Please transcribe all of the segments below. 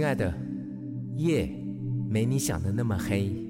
亲爱的，夜没你想的那么黑。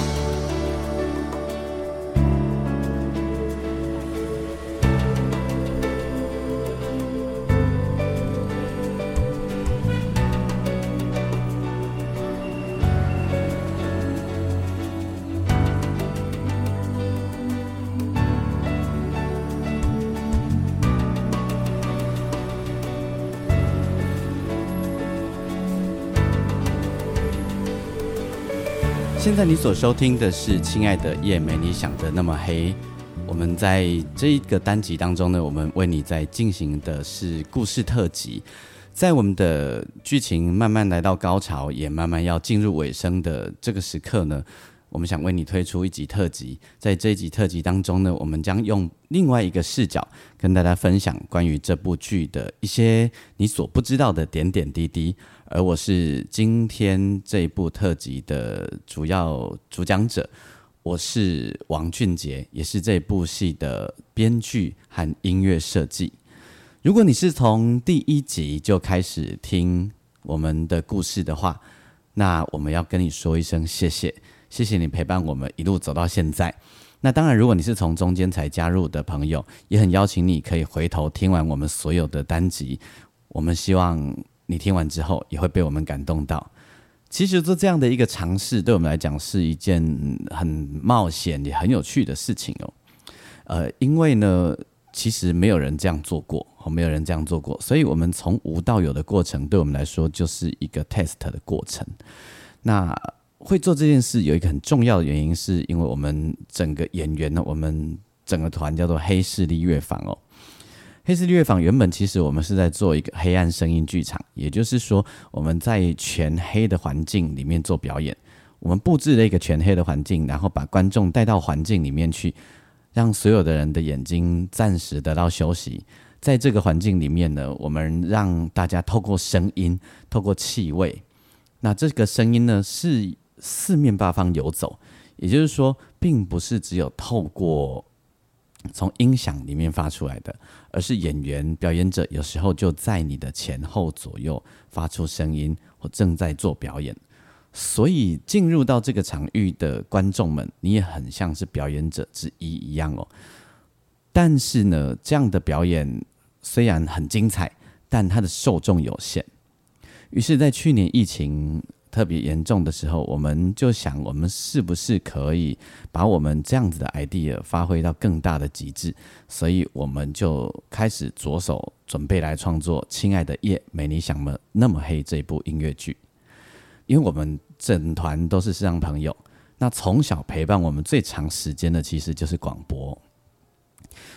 在你所收听的是《亲爱的夜没你想的那么黑》。我们在这一个单集当中呢，我们为你在进行的是故事特辑。在我们的剧情慢慢来到高潮，也慢慢要进入尾声的这个时刻呢，我们想为你推出一集特辑。在这一集特辑当中呢，我们将用另外一个视角跟大家分享关于这部剧的一些你所不知道的点点滴滴。而我是今天这一部特辑的主要主讲者，我是王俊杰，也是这部戏的编剧和音乐设计。如果你是从第一集就开始听我们的故事的话，那我们要跟你说一声谢谢，谢谢你陪伴我们一路走到现在。那当然，如果你是从中间才加入的朋友，也很邀请你可以回头听完我们所有的单集。我们希望。你听完之后也会被我们感动到。其实做这样的一个尝试，对我们来讲是一件很冒险也很有趣的事情哦。呃，因为呢，其实没有人这样做过，没有人这样做过，所以我们从无到有的过程，对我们来说就是一个 test 的过程。那会做这件事有一个很重要的原因，是因为我们整个演员呢，我们整个团叫做黑势力乐坊哦。黑势力乐坊原本其实我们是在做一个黑暗声音剧场，也就是说我们在全黑的环境里面做表演。我们布置了一个全黑的环境，然后把观众带到环境里面去，让所有的人的眼睛暂时得到休息。在这个环境里面呢，我们让大家透过声音、透过气味，那这个声音呢是四面八方游走，也就是说，并不是只有透过。从音响里面发出来的，而是演员表演者有时候就在你的前后左右发出声音，或正在做表演，所以进入到这个场域的观众们，你也很像是表演者之一一样哦。但是呢，这样的表演虽然很精彩，但它的受众有限，于是，在去年疫情。特别严重的时候，我们就想，我们是不是可以把我们这样子的 idea 发挥到更大的极致？所以我们就开始着手准备来创作《亲爱的夜没你想的那么黑》这部音乐剧。因为我们整团都是视障朋友，那从小陪伴我们最长时间的其实就是广播。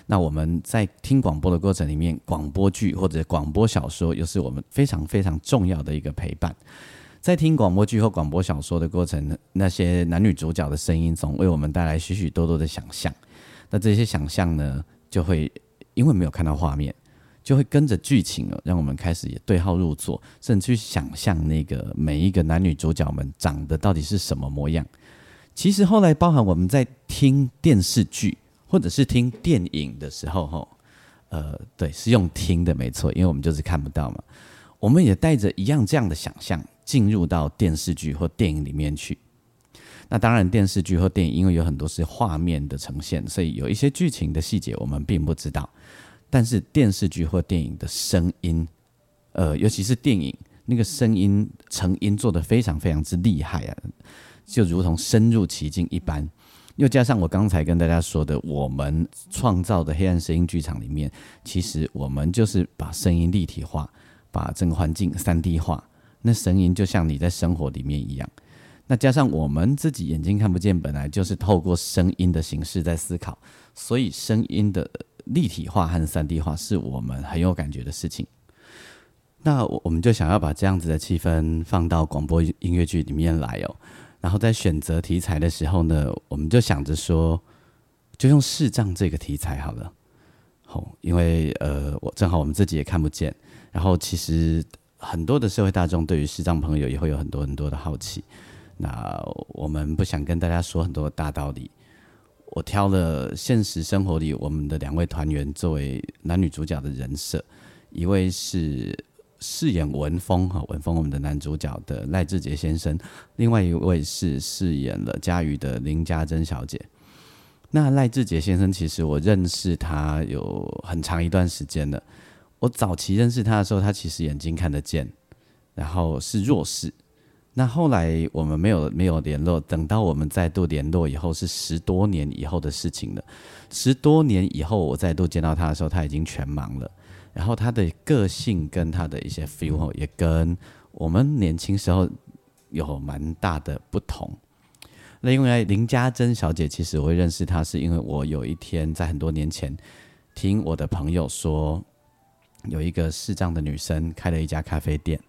那我们在听广播的过程里面，广播剧或者广播小说又是我们非常非常重要的一个陪伴。在听广播剧或广播小说的过程，那些男女主角的声音总为我们带来许许多多的想象。那这些想象呢，就会因为没有看到画面，就会跟着剧情哦，让我们开始也对号入座，甚至去想象那个每一个男女主角们长得到底是什么模样。其实后来包含我们在听电视剧或者是听电影的时候，吼，呃，对，是用听的没错，因为我们就是看不到嘛。我们也带着一样这样的想象。进入到电视剧或电影里面去，那当然电视剧或电影，因为有很多是画面的呈现，所以有一些剧情的细节我们并不知道。但是电视剧或电影的声音，呃，尤其是电影那个声音成音做的非常非常之厉害啊，就如同深入其境一般。又加上我刚才跟大家说的，我们创造的黑暗声音剧场里面，其实我们就是把声音立体化，把整个环境三 D 化。那声音就像你在生活里面一样，那加上我们自己眼睛看不见，本来就是透过声音的形式在思考，所以声音的立体化和三 D 化是我们很有感觉的事情。那我们就想要把这样子的气氛放到广播音乐剧里面来哦。然后在选择题材的时候呢，我们就想着说，就用视障这个题材好了。好，因为呃，我正好我们自己也看不见，然后其实很多的社会大众对于视障朋友也会有很多很多的好奇。那我们不想跟大家说很多大道理。我挑了现实生活里我们的两位团员作为男女主角的人设，一位是。饰演文峰哈文峰我们的男主角的赖志杰先生，另外一位是饰演了佳瑜的林家珍小姐。那赖志杰先生其实我认识他有很长一段时间了。我早期认识他的时候，他其实眼睛看得见，然后是弱视。那后来我们没有没有联络，等到我们再度联络以后，是十多年以后的事情了。十多年以后，我再度见到他的时候，他已经全盲了。然后他的个性跟他的一些 feel 也跟我们年轻时候有蛮大的不同。那因为林家珍小姐，其实我会认识她，是因为我有一天在很多年前听我的朋友说，有一个视障的女生开了一家咖啡店。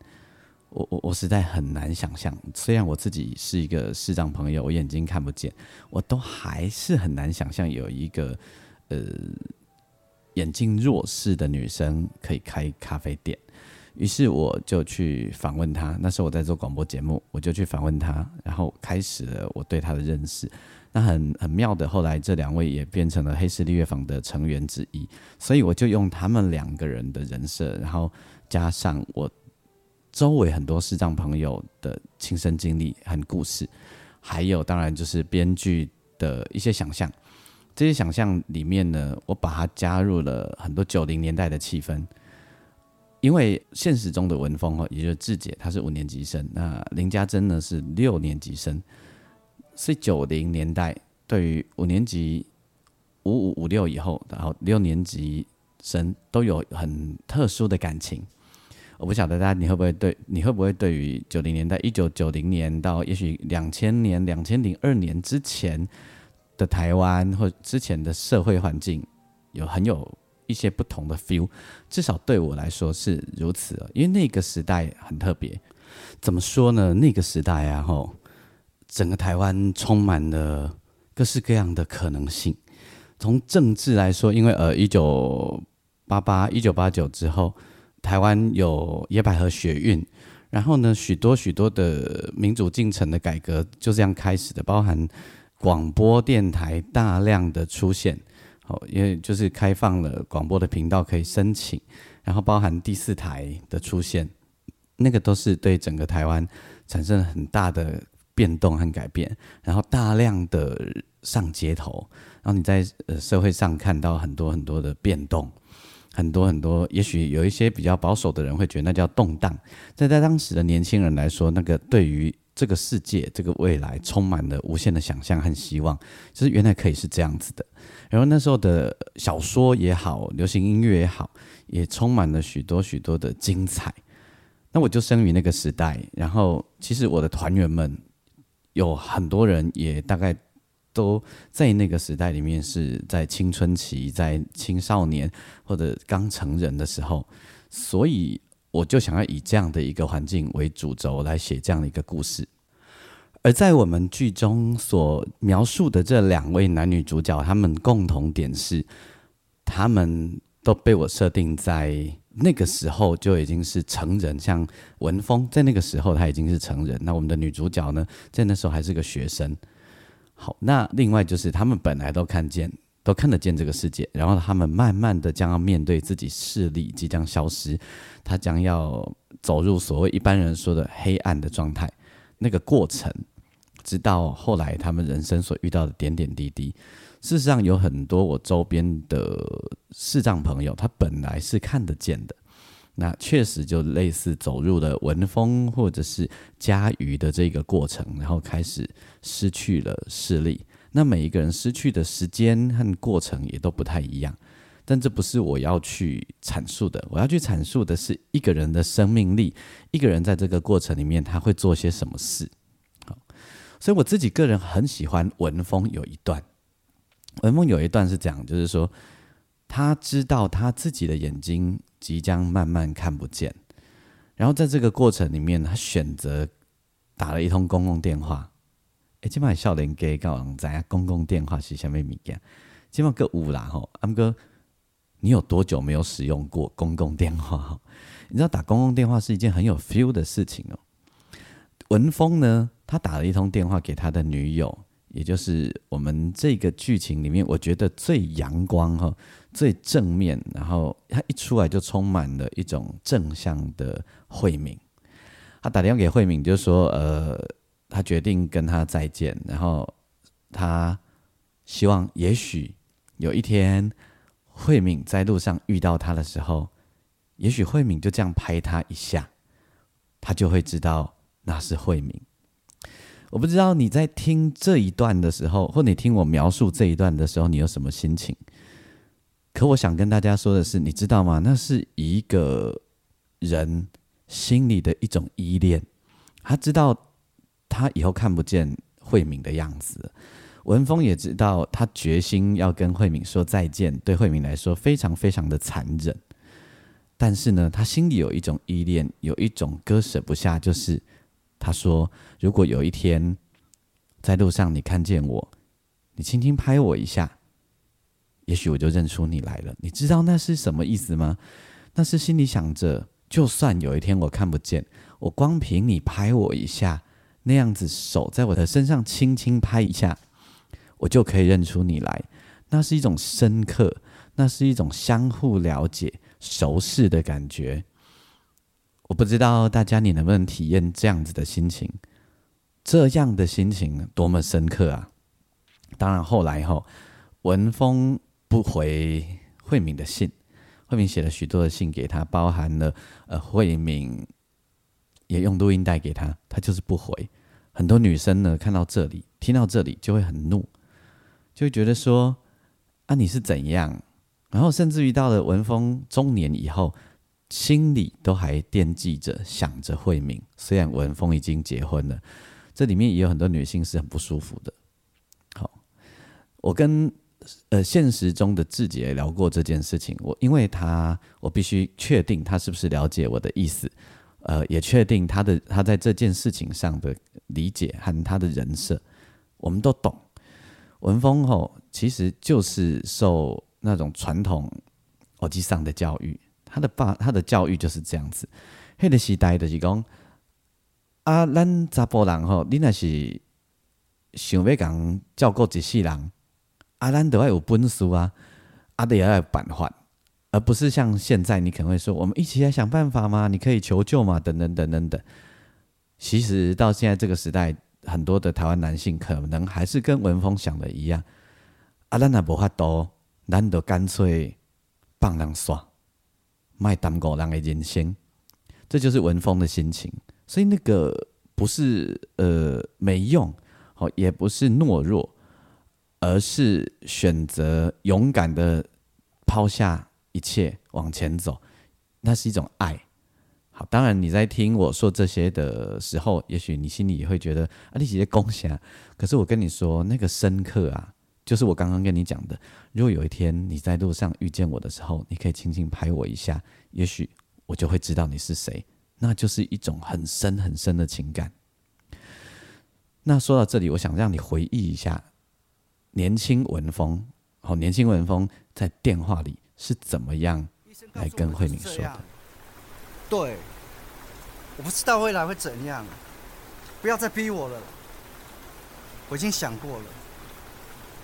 我我我实在很难想象，虽然我自己是一个视障朋友，我眼睛看不见，我都还是很难想象有一个呃。眼睛弱视的女生可以开咖啡店，于是我就去访问他。那时候我在做广播节目，我就去访问他，然后开始了我对他的认识。那很很妙的，后来这两位也变成了黑势力乐坊的成员之一，所以我就用他们两个人的人设，然后加上我周围很多视障朋友的亲身经历和故事，还有当然就是编剧的一些想象。这些想象里面呢，我把它加入了很多九零年代的气氛，因为现实中的文峰哦，也就是志姐，她是五年级生，那林家珍呢是六年级生，是九零年代对于五年级五五五六以后，然后六年级生都有很特殊的感情。我不晓得大家你会不会对你会不会对于九零年代一九九零年到也许两千年两千零二年之前。的台湾或之前的社会环境有很有一些不同的 feel，至少对我来说是如此。因为那个时代很特别，怎么说呢？那个时代啊，吼，整个台湾充满了各式各样的可能性。从政治来说，因为呃，一九八八、一九八九之后，台湾有野百合学运，然后呢，许多许多的民主进程的改革就这样开始的，包含。广播电台大量的出现，哦，因为就是开放了广播的频道可以申请，然后包含第四台的出现，那个都是对整个台湾产生了很大的变动和改变。然后大量的上街头，然后你在呃社会上看到很多很多的变动，很多很多，也许有一些比较保守的人会觉得那叫动荡，但在当时的年轻人来说，那个对于。这个世界，这个未来充满了无限的想象和希望，就是原来可以是这样子的。然后那时候的小说也好，流行音乐也好，也充满了许多许多的精彩。那我就生于那个时代，然后其实我的团员们有很多人也大概都在那个时代里面是在青春期，在青少年或者刚成人的时候，所以。我就想要以这样的一个环境为主轴来写这样的一个故事，而在我们剧中所描述的这两位男女主角，他们共同点是，他们都被我设定在那个时候就已经是成人，像文峰在那个时候他已经是成人，那我们的女主角呢，在那时候还是个学生。好，那另外就是他们本来都看见。都看得见这个世界，然后他们慢慢的将要面对自己视力即将消失，他将要走入所谓一般人说的黑暗的状态，那个过程，直到后来他们人生所遇到的点点滴滴。事实上，有很多我周边的视障朋友，他本来是看得见的，那确实就类似走入了文风或者是嘉瑜的这个过程，然后开始失去了视力。那每一个人失去的时间和过程也都不太一样，但这不是我要去阐述的。我要去阐述的是一个人的生命力，一个人在这个过程里面他会做些什么事。所以我自己个人很喜欢文风有一段，文风有一段是讲，就是说他知道他自己的眼睛即将慢慢看不见，然后在这个过程里面，他选择打了一通公共电话。哎，今晚少年给告人知影公共电话是虾米物件？今晚个有啦吼，阿哥，你有多久没有使用过公共电话？你知道打公共电话是一件很有 feel 的事情哦。文峰呢，他打了一通电话给他的女友，也就是我们这个剧情里面，我觉得最阳光哈、最正面，然后他一出来就充满了一种正向的慧敏。他打电话给慧敏，就说：“呃。”他决定跟他再见，然后他希望也许有一天慧敏在路上遇到他的时候，也许慧敏就这样拍他一下，他就会知道那是慧敏。我不知道你在听这一段的时候，或你听我描述这一段的时候，你有什么心情？可我想跟大家说的是，你知道吗？那是一个人心里的一种依恋，他知道。他以后看不见慧敏的样子，文峰也知道他决心要跟慧敏说再见，对慧敏来说非常非常的残忍。但是呢，他心里有一种依恋，有一种割舍不下，就是他说：“如果有一天在路上你看见我，你轻轻拍我一下，也许我就认出你来了。”你知道那是什么意思吗？那是心里想着，就算有一天我看不见，我光凭你拍我一下。那样子手在我的身上轻轻拍一下，我就可以认出你来。那是一种深刻，那是一种相互了解、熟识的感觉。我不知道大家你能不能体验这样子的心情？这样的心情多么深刻啊！当然后来后，文峰不回慧敏的信，慧敏写了许多的信给他，包含了呃慧敏。也用录音带给他，他就是不回。很多女生呢，看到这里，听到这里就会很怒，就会觉得说：“啊，你是怎样？”然后甚至于到了文峰中年以后，心里都还惦记着、想着慧敏。虽然文峰已经结婚了，这里面也有很多女性是很不舒服的。好，我跟呃现实中的志杰聊过这件事情，我因为他，我必须确定他是不是了解我的意思。呃，也确定他的他在这件事情上的理解和他的人设，我们都懂。文峰吼其实就是受那种传统耳机上的教育，他的爸他的教育就是这样子。迄个时代就是讲，啊，咱查甫人吼，你若是想要讲照顾一世人，啊，咱都要有本事啊，啊，得要有办法。而不是像现在，你可能会说：“我们一起来想办法嘛？你可以求救吗？”等等等等等。其实到现在这个时代，很多的台湾男性可能还是跟文峰想的一样：“啊，咱也无法多，咱就干脆放人耍，卖耽误人的人生。”这就是文峰的心情。所以那个不是呃没用，哦，也不是懦弱，而是选择勇敢的抛下。一切往前走，那是一种爱。好，当然你在听我说这些的时候，也许你心里会觉得啊，你直接恭喜啊。可是我跟你说，那个深刻啊，就是我刚刚跟你讲的。如果有一天你在路上遇见我的时候，你可以轻轻拍我一下，也许我就会知道你是谁。那就是一种很深很深的情感。那说到这里，我想让你回忆一下年轻文风。好，年轻文风在电话里。是怎么样来跟慧敏说的？对，我不知道未来会怎样，不要再逼我了。我已经想过了，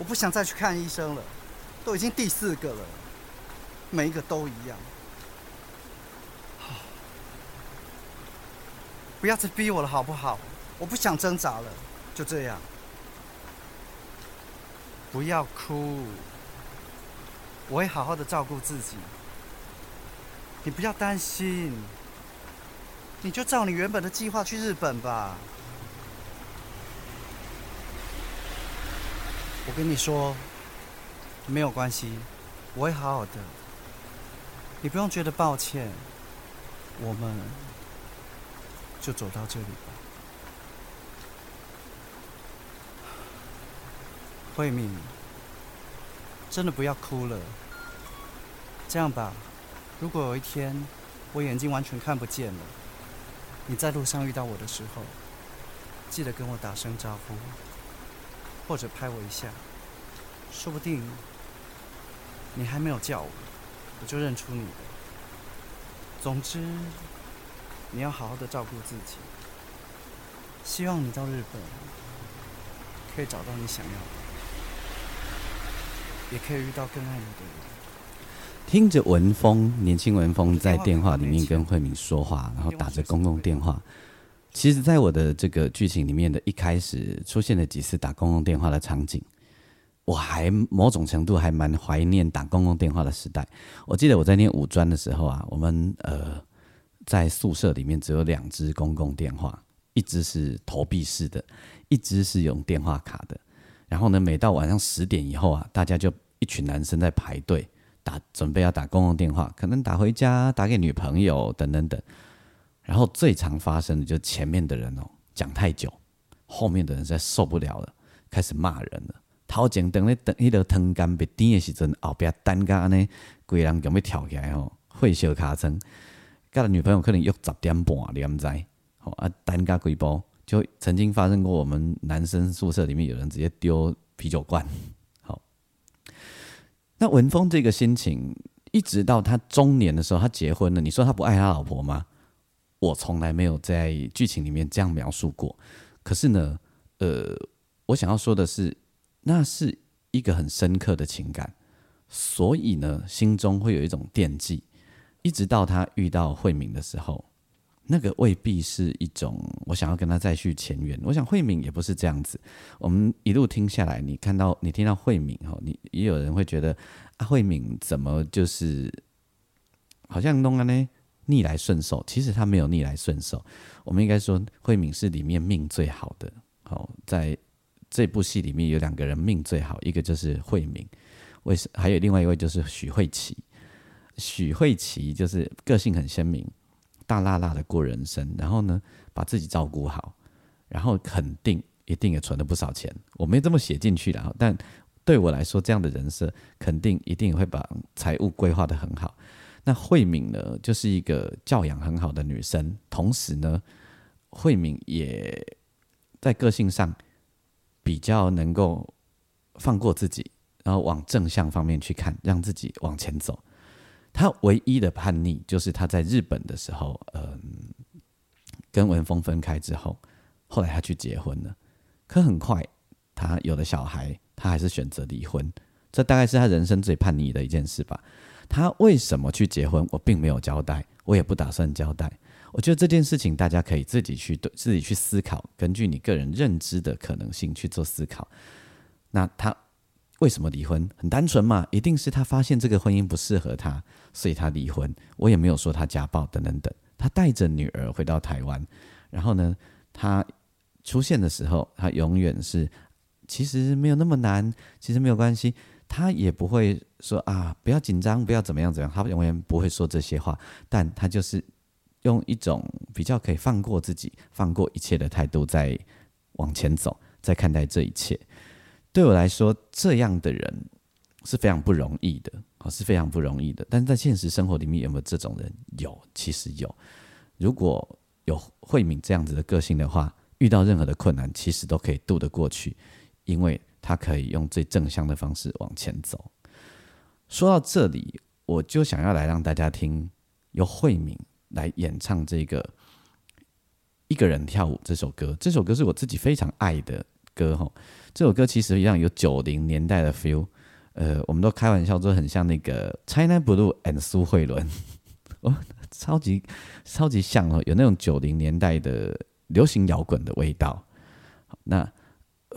我不想再去看医生了，都已经第四个了，每一个都一样。不要再逼我了，好不好？我不想挣扎了，就这样。不要哭。我会好好的照顾自己，你不要担心，你就照你原本的计划去日本吧。我跟你说，没有关系，我会好好的，你不用觉得抱歉，我们就走到这里吧。慧敏，真的不要哭了。这样吧，如果有一天我眼睛完全看不见了，你在路上遇到我的时候，记得跟我打声招呼，或者拍我一下，说不定你还没有叫我，我就认出你了。总之，你要好好的照顾自己。希望你到日本可以找到你想要的，也可以遇到更爱你的人。听着文峰，年轻文峰在电话里面跟慧敏说话，然后打着公共电话。其实，在我的这个剧情里面的一开始出现了几次打公共电话的场景，我还某种程度还蛮怀念打公共电话的时代。我记得我在念五专的时候啊，我们呃在宿舍里面只有两只公共电话。一只是投币式的，一只是用电话卡的。然后呢，每到晚上十点以后啊，大家就一群男生在排队打，准备要打公共电话，可能打回家、打给女朋友等等等。然后最常发生的就是前面的人哦讲太久，后面的人实在受不了了，开始骂人了。头前等咧等迄个汤干被点的时阵，后边单家呢，规人咁要跳起来吼，会小卡称，甲女朋友可能约十点半，你唔知？好啊，单嘎鬼包就曾经发生过，我们男生宿舍里面有人直接丢啤酒罐。好，那文峰这个心情，一直到他中年的时候，他结婚了。你说他不爱他老婆吗？我从来没有在剧情里面这样描述过。可是呢，呃，我想要说的是，那是一个很深刻的情感，所以呢，心中会有一种惦记，一直到他遇到慧敏的时候。那个未必是一种我想要跟他再续前缘。我想慧敏也不是这样子。我们一路听下来，你看到你听到慧敏哈，你也有人会觉得啊，慧敏怎么就是好像弄了呢逆来顺受？其实他没有逆来顺受。我们应该说，慧敏是里面命最好的。好，在这部戏里面有两个人命最好，一个就是慧敏，为什还有另外一位就是许慧琪。许慧琪就是个性很鲜明。大辣辣的过人生，然后呢，把自己照顾好，然后肯定一定也存了不少钱。我没这么写进去的，但对我来说，这样的人设肯定一定会把财务规划的很好。那慧敏呢，就是一个教养很好的女生，同时呢，慧敏也在个性上比较能够放过自己，然后往正向方面去看，让自己往前走。她唯一的叛逆就是她在日本的时候，嗯，跟文峰分开之后，后来她去结婚了。可很快，她有了小孩，她还是选择离婚。这大概是他人生最叛逆的一件事吧。他为什么去结婚？我并没有交代，我也不打算交代。我觉得这件事情大家可以自己去对自己去思考，根据你个人认知的可能性去做思考。那他。为什么离婚？很单纯嘛，一定是他发现这个婚姻不适合他，所以他离婚。我也没有说他家暴等等等。他带着女儿回到台湾，然后呢，他出现的时候，他永远是其实没有那么难，其实没有关系。他也不会说啊，不要紧张，不要怎么样怎么样。他永远不会说这些话，但他就是用一种比较可以放过自己、放过一切的态度在往前走，在看待这一切。对我来说，这样的人是非常不容易的，啊，是非常不容易的。但是在现实生活里面，有没有这种人？有，其实有。如果有慧敏这样子的个性的话，遇到任何的困难，其实都可以渡得过去，因为他可以用最正向的方式往前走。说到这里，我就想要来让大家听，由慧敏来演唱这个《一个人跳舞》这首歌。这首歌是我自己非常爱的歌，哈。这首歌其实一样有九零年代的 feel，呃，我们都开玩笑说很像那个 China Blue and 苏慧伦，哦，超级超级像哦，有那种九零年代的流行摇滚的味道。那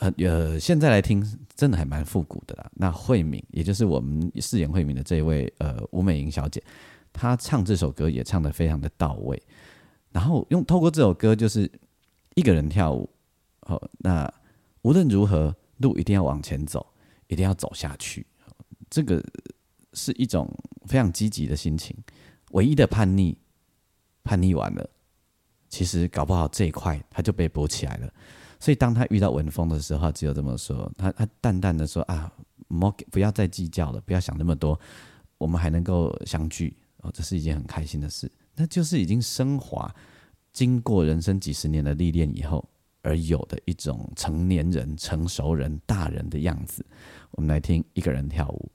呃呃，现在来听真的还蛮复古的啦。那慧敏，也就是我们饰演慧敏的这位呃吴美莹小姐，她唱这首歌也唱的非常的到位。然后用透过这首歌，就是一个人跳舞，哦，那。无论如何，路一定要往前走，一定要走下去。这个是一种非常积极的心情。唯一的叛逆，叛逆完了，其实搞不好这一块他就被补起来了。所以当他遇到文峰的时候，只有这么说：他他淡淡的说啊，莫不要再计较了，不要想那么多。我们还能够相聚哦，这是一件很开心的事。那就是已经升华，经过人生几十年的历练以后而有的一种成年人、成熟人、大人的样子。我们来听一个人跳舞。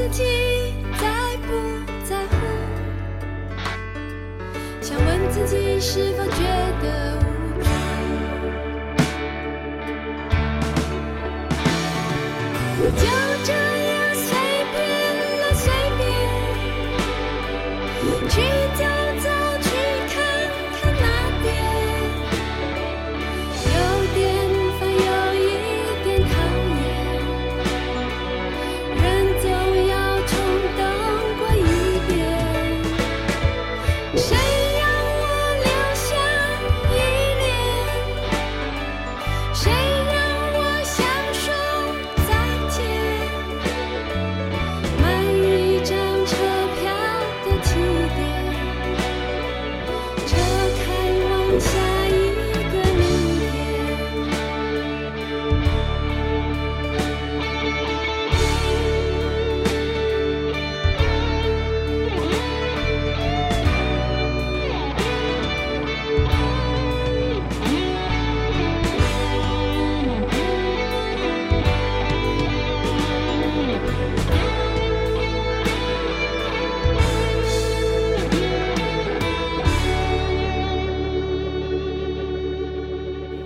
自己在不在乎？想问自己是否觉得无助？就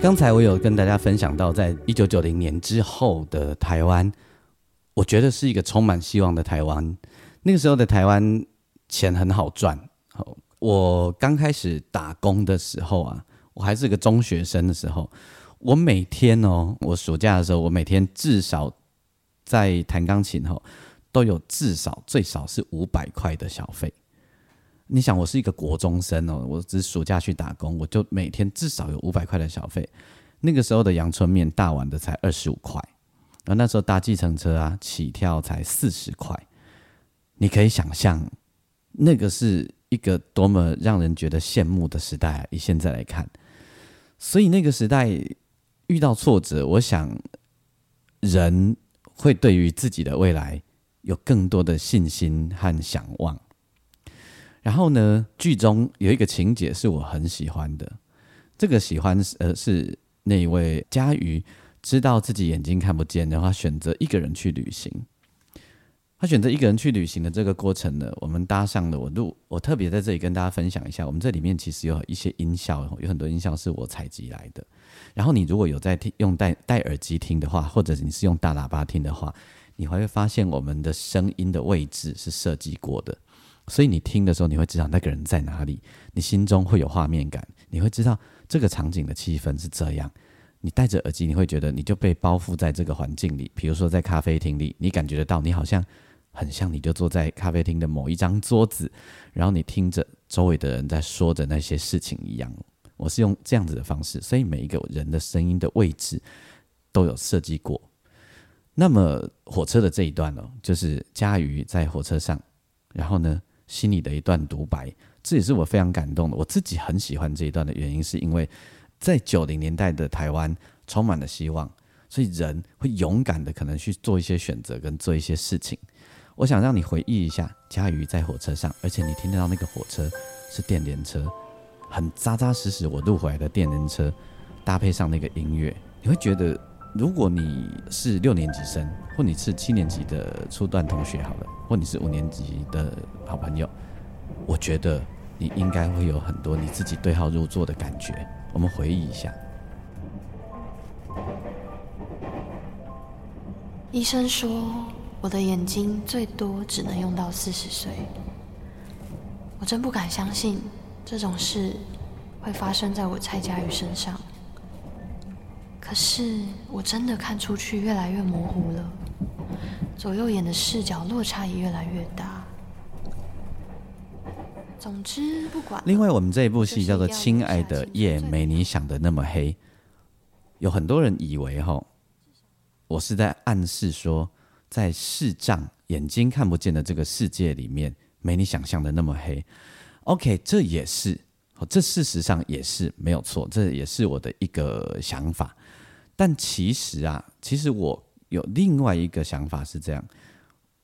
刚才我有跟大家分享到，在一九九零年之后的台湾，我觉得是一个充满希望的台湾。那个时候的台湾钱很好赚。我刚开始打工的时候啊，我还是个中学生的时候，我每天哦，我暑假的时候，我每天至少在弹钢琴后都有至少最少是五百块的小费。你想，我是一个国中生哦，我只暑假去打工，我就每天至少有五百块的小费。那个时候的阳春面大碗的才二十五块，而那时候搭计程车啊，起跳才四十块。你可以想象，那个是一个多么让人觉得羡慕的时代！以现在来看，所以那个时代遇到挫折，我想人会对于自己的未来有更多的信心和向往。然后呢，剧中有一个情节是我很喜欢的，这个喜欢呃是那一位佳瑜知道自己眼睛看不见，然后选择一个人去旅行。他选择一个人去旅行的这个过程呢，我们搭上了我录，我特别在这里跟大家分享一下，我们这里面其实有一些音效，有很多音效是我采集来的。然后你如果有在听用戴戴耳机听的话，或者你是用大喇叭听的话，你还会发现我们的声音的位置是设计过的。所以你听的时候，你会知道那个人在哪里，你心中会有画面感，你会知道这个场景的气氛是这样。你戴着耳机，你会觉得你就被包覆在这个环境里。比如说在咖啡厅里，你感觉得到，你好像很像，你就坐在咖啡厅的某一张桌子，然后你听着周围的人在说着那些事情一样。我是用这样子的方式，所以每一个人的声音的位置都有设计过。那么火车的这一段呢，就是佳瑜在火车上，然后呢。心里的一段独白，这也是我非常感动的。我自己很喜欢这一段的原因，是因为在九零年代的台湾充满了希望，所以人会勇敢的可能去做一些选择跟做一些事情。我想让你回忆一下，佳瑜在火车上，而且你听得到那个火车是电联车，很扎扎实实我录回来的电联车，搭配上那个音乐，你会觉得，如果你是六年级生，或你是七年级的初段同学好了，或你是五年级的好朋友，我觉得你应该会有很多你自己对号入座的感觉。我们回忆一下。医生说。我的眼睛最多只能用到四十岁，我真不敢相信这种事会发生在我蔡佳瑜身上。可是我真的看出去越来越模糊了，左右眼的视角落差也越来越大。总之不管。另外，我们这一部戏叫做《亲爱的夜没你想的那么黑》，有很多人以为哈，我是在暗示说。在视障、眼睛看不见的这个世界里面，没你想象的那么黑。OK，这也是，这事实上也是没有错，这也是我的一个想法。但其实啊，其实我有另外一个想法是这样：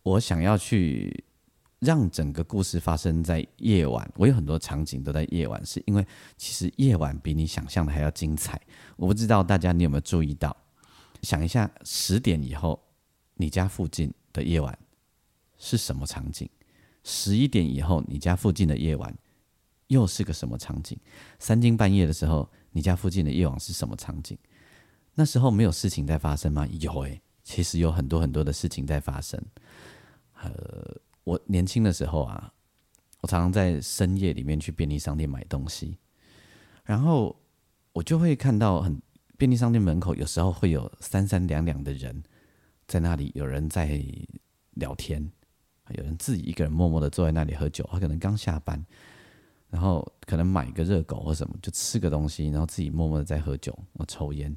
我想要去让整个故事发生在夜晚。我有很多场景都在夜晚，是因为其实夜晚比你想象的还要精彩。我不知道大家你有没有注意到？想一下，十点以后。你家附近的夜晚是什么场景？十一点以后，你家附近的夜晚又是个什么场景？三更半夜的时候，你家附近的夜晚是什么场景？那时候没有事情在发生吗？有诶，其实有很多很多的事情在发生。呃，我年轻的时候啊，我常常在深夜里面去便利商店买东西，然后我就会看到很便利商店门口有时候会有三三两两的人。在那里，有人在聊天，有人自己一个人默默的坐在那里喝酒。他可能刚下班，然后可能买个热狗或什么，就吃个东西，然后自己默默的在喝酒、抽烟。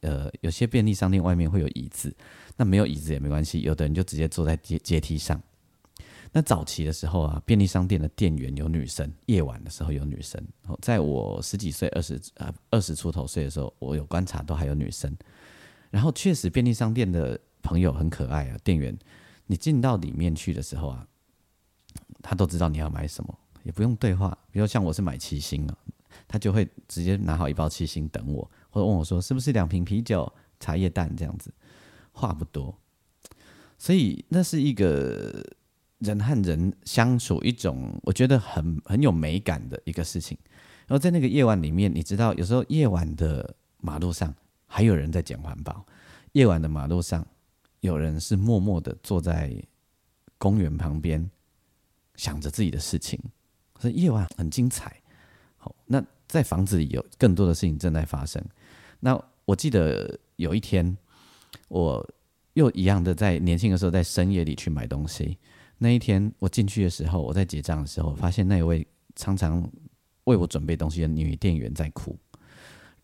呃，有些便利商店外面会有椅子，那没有椅子也没关系，有的人就直接坐在阶阶梯上。那早期的时候啊，便利商店的店员有女生，夜晚的时候有女生。在我十几岁、二十呃二十出头岁的时候，我有观察都还有女生。然后确实便利商店的。朋友很可爱啊，店员，你进到里面去的时候啊，他都知道你要买什么，也不用对话。比如像我是买七星啊，他就会直接拿好一包七星等我，或者问我说是不是两瓶啤酒、茶叶蛋这样子，话不多。所以那是一个人和人相处一种我觉得很很有美感的一个事情。然后在那个夜晚里面，你知道有时候夜晚的马路上还有人在捡环保，夜晚的马路上。有人是默默的坐在公园旁边，想着自己的事情。所以夜晚很精彩。好，那在房子里有更多的事情正在发生。那我记得有一天，我又一样的在年轻的时候在深夜里去买东西。那一天我进去的时候，我在结账的时候，发现那一位常常为我准备东西的女店员在哭。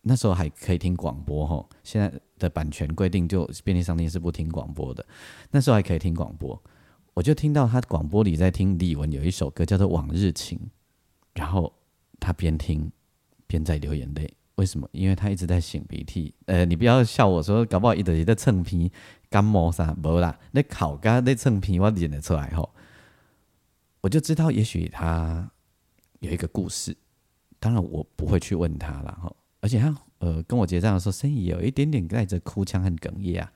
那时候还可以听广播哈，现在的版权规定就便利商店是不听广播的。那时候还可以听广播，我就听到他广播里在听李玟有一首歌叫做《往日情》，然后他边听边在流眼泪。为什么？因为他一直在擤鼻涕。呃，你不要笑我说，搞不好一直在蹭皮感冒啥，无啦，那烤干那蹭皮我演得出来吼，我就知道也许他有一个故事。当然我不会去问他了哈。而且他呃跟我结账的时候，声音有一点点带着哭腔和哽咽啊。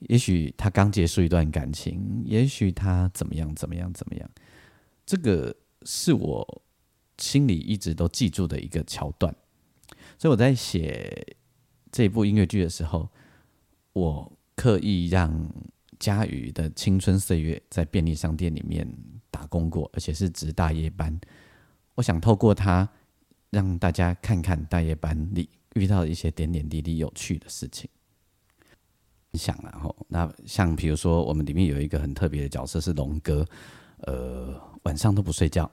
也许他刚结束一段感情，也许他怎么样怎么样怎么样。这个是我心里一直都记住的一个桥段。所以我在写这部音乐剧的时候，我刻意让佳宇的青春岁月在便利商店里面打工过，而且是值大夜班。我想透过他。让大家看看大夜班里遇到的一些点点滴滴有趣的事情。你想然后，那像比如说，我们里面有一个很特别的角色是龙哥，呃，晚上都不睡觉，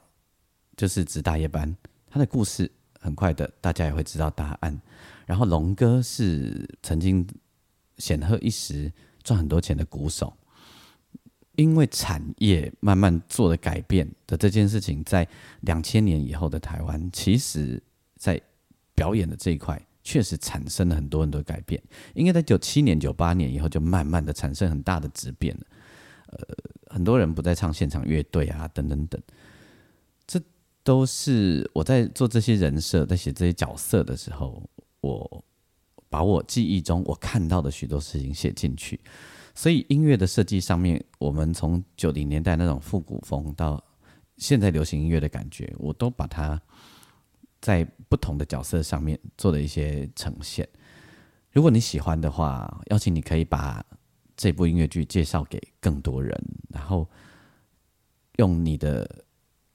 就是值大夜班。他的故事很快的，大家也会知道答案。然后，龙哥是曾经显赫一时、赚很多钱的鼓手。因为产业慢慢做的改变的这件事情，在两千年以后的台湾，其实在表演的这一块确实产生了很多很多改变。应该在九七年、九八年以后，就慢慢的产生很大的质变了。呃，很多人不再唱现场乐队啊，等等等，都是我在做这些人设、在写这些角色的时候，我把我记忆中我看到的许多事情写进去。所以音乐的设计上面，我们从九零年代那种复古风到现在流行音乐的感觉，我都把它在不同的角色上面做了一些呈现。如果你喜欢的话，邀请你可以把这部音乐剧介绍给更多人，然后用你的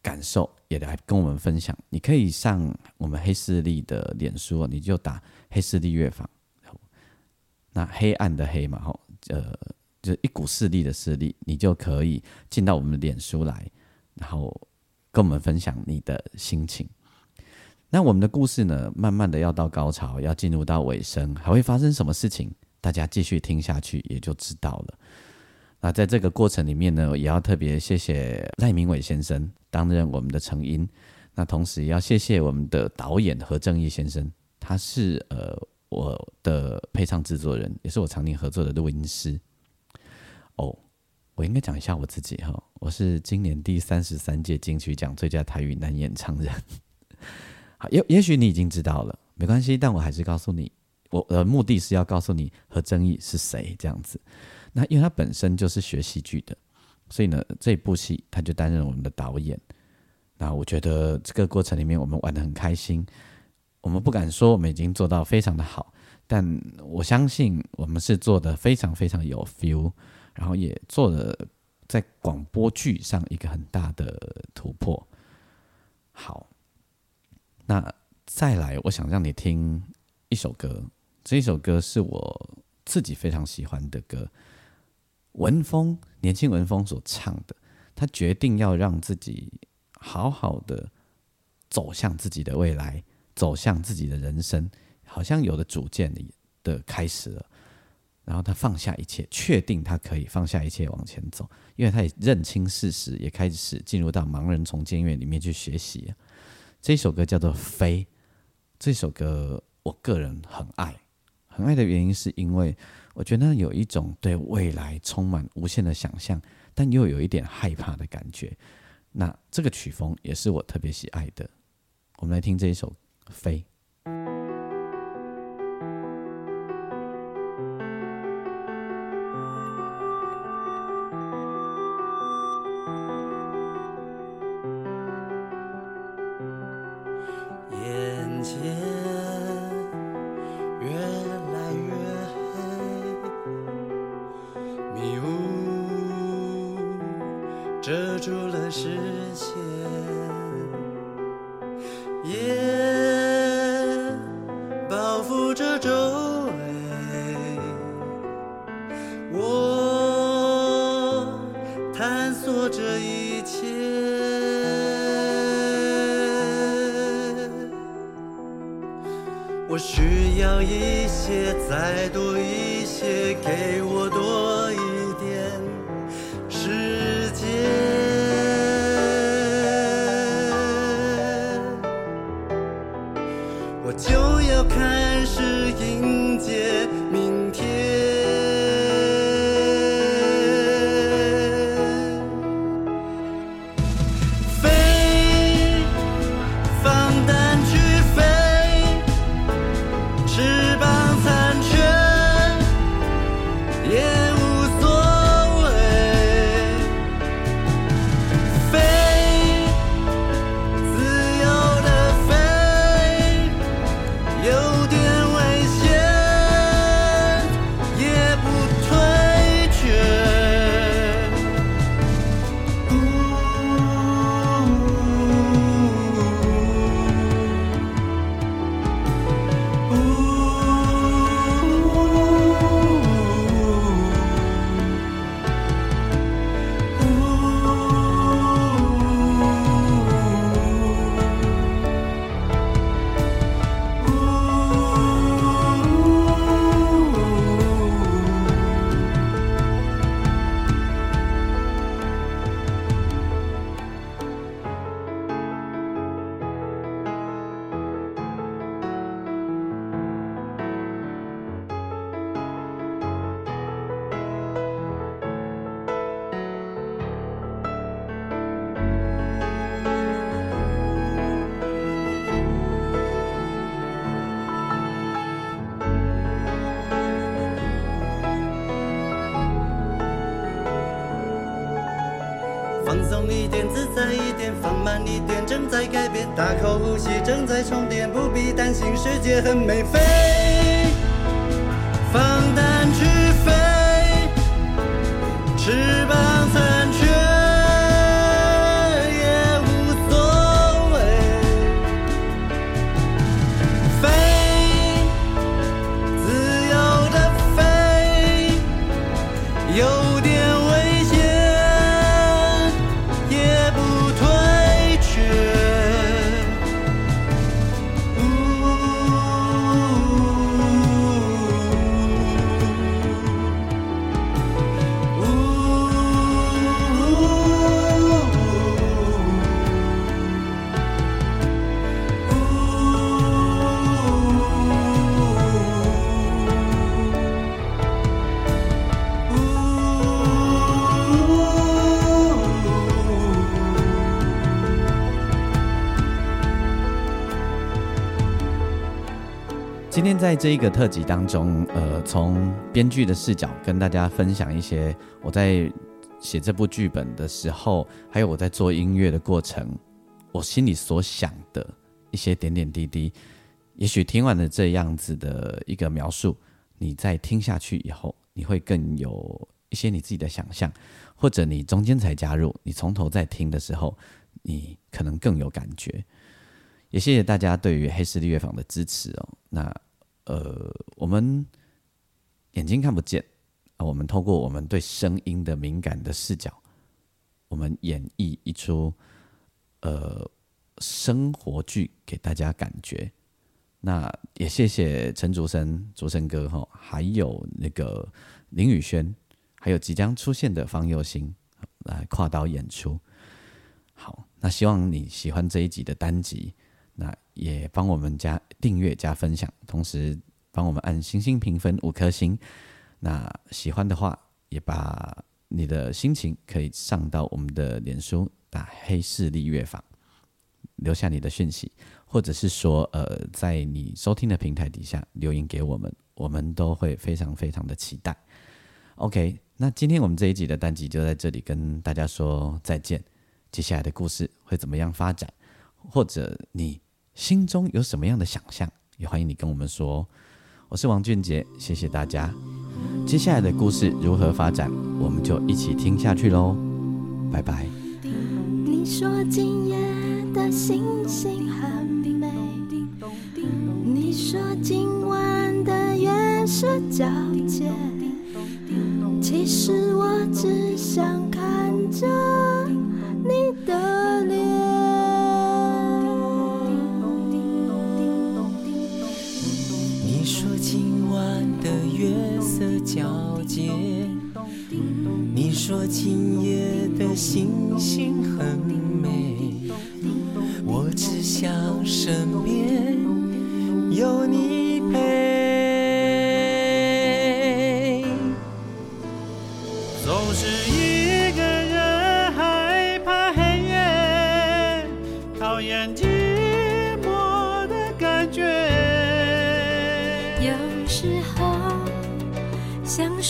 感受也来跟我们分享。你可以上我们黑势力的脸书，你就打黑势力乐坊，那黑暗的黑嘛，吼。呃，就一股势力的势力，你就可以进到我们的脸书来，然后跟我们分享你的心情。那我们的故事呢，慢慢的要到高潮，要进入到尾声，还会发生什么事情？大家继续听下去也就知道了。那在这个过程里面呢，也要特别谢谢赖明伟先生担任我们的成音，那同时也要谢谢我们的导演何正义先生，他是呃。我的配唱制作人，也是我常年合作的录音师。哦，我应该讲一下我自己哈，我是今年第三十三届金曲奖最佳台语男演唱人。好，也也许你已经知道了，没关系，但我还是告诉你，我的目的是要告诉你何正义是谁这样子。那因为他本身就是学戏剧的，所以呢，这部戏他就担任我们的导演。那我觉得这个过程里面，我们玩的很开心。我们不敢说我们已经做到非常的好，但我相信我们是做的非常非常有 feel，然后也做了在广播剧上一个很大的突破。好，那再来，我想让你听一首歌，这一首歌是我自己非常喜欢的歌，文风年轻文风所唱的，他决定要让自己好好的走向自己的未来。走向自己的人生，好像有了主见的的开始了。然后他放下一切，确定他可以放下一切往前走，因为他也认清事实，也开始进入到盲人重建院里面去学习。这首歌叫做《飞》，这首歌我个人很爱，很爱的原因是因为我觉得有一种对未来充满无限的想象，但又有一点害怕的感觉。那这个曲风也是我特别喜爱的。我们来听这一首。飞。松一点，自在一点，放慢一点，正在改变，大口呼吸，正在充电，不必担心，世界很美，飞，放在这一个特辑当中，呃，从编剧的视角跟大家分享一些我在写这部剧本的时候，还有我在做音乐的过程，我心里所想的一些点点滴滴。也许听完了这样子的一个描述，你在听下去以后，你会更有一些你自己的想象，或者你中间才加入，你从头再听的时候，你可能更有感觉。也谢谢大家对于黑势力乐坊的支持哦。那呃，我们眼睛看不见啊，我们透过我们对声音的敏感的视角，我们演绎一出呃生活剧给大家感觉。那也谢谢陈竹生、竹生哥哈，还有那个林宇轩，还有即将出现的方佑兴来跨刀演出。好，那希望你喜欢这一集的单集。那也帮我们加订阅、加分享，同时帮我们按星星评分五颗星。那喜欢的话，也把你的心情可以上到我们的脸书打黑势力乐坊，留下你的讯息，或者是说呃，在你收听的平台底下留言给我们，我们都会非常非常的期待。OK，那今天我们这一集的单集就在这里跟大家说再见。接下来的故事会怎么样发展，或者你心中有什么样的想象，也欢迎你跟我们说。我是王俊杰，谢谢大家。接下来的故事如何发展，我们就一起听下去喽。拜拜。你说今夜的星星很美，你说今晚的月色皎洁，其实我只想看着你的的月色皎洁，你说今夜的星星很美，我只想身边有你陪。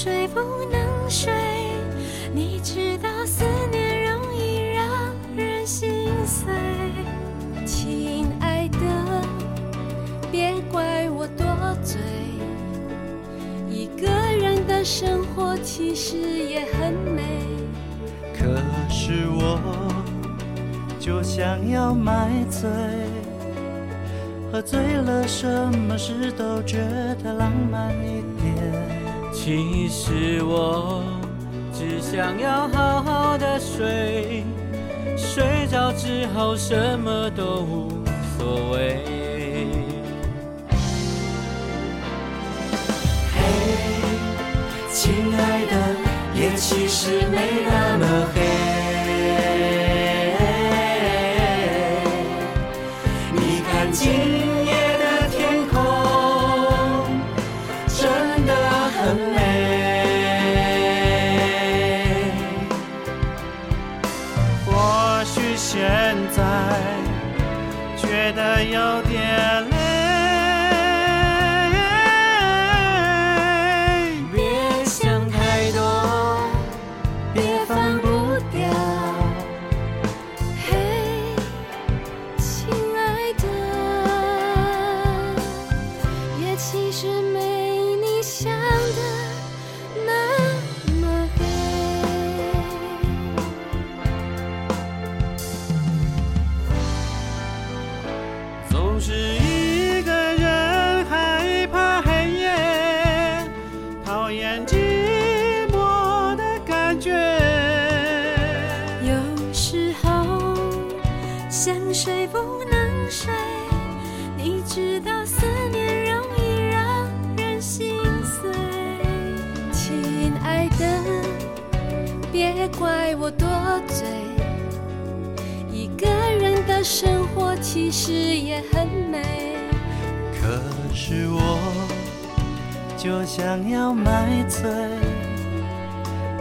睡不能睡，你知道思念容易让人心碎。亲爱的，别怪我多嘴，一个人的生活其实也很美。可是我就想要买醉，喝醉了什么事都觉得浪漫一点。其实我只想要好好的睡，睡着之后什么都无所谓。嘿，亲爱的，夜其实没那么黑。想要买醉，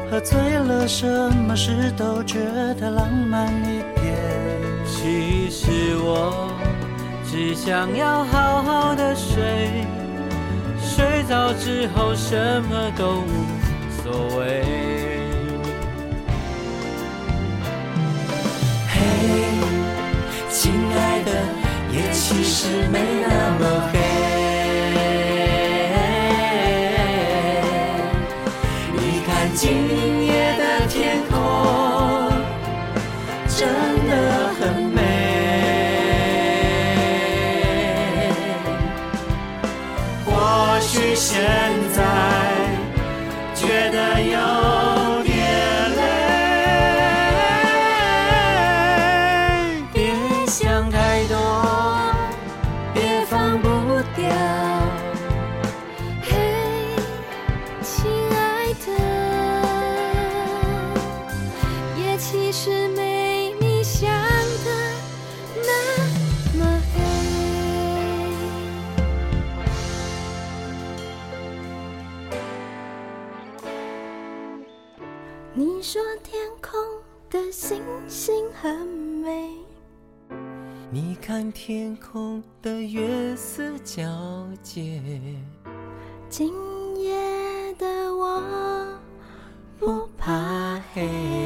喝醉了什么事都觉得浪漫一点。其实我只想要好好的睡，睡着之后什么都无所谓。嘿，亲爱的，夜其实没那么黑。你天空的月色皎洁，今夜的我不怕黑。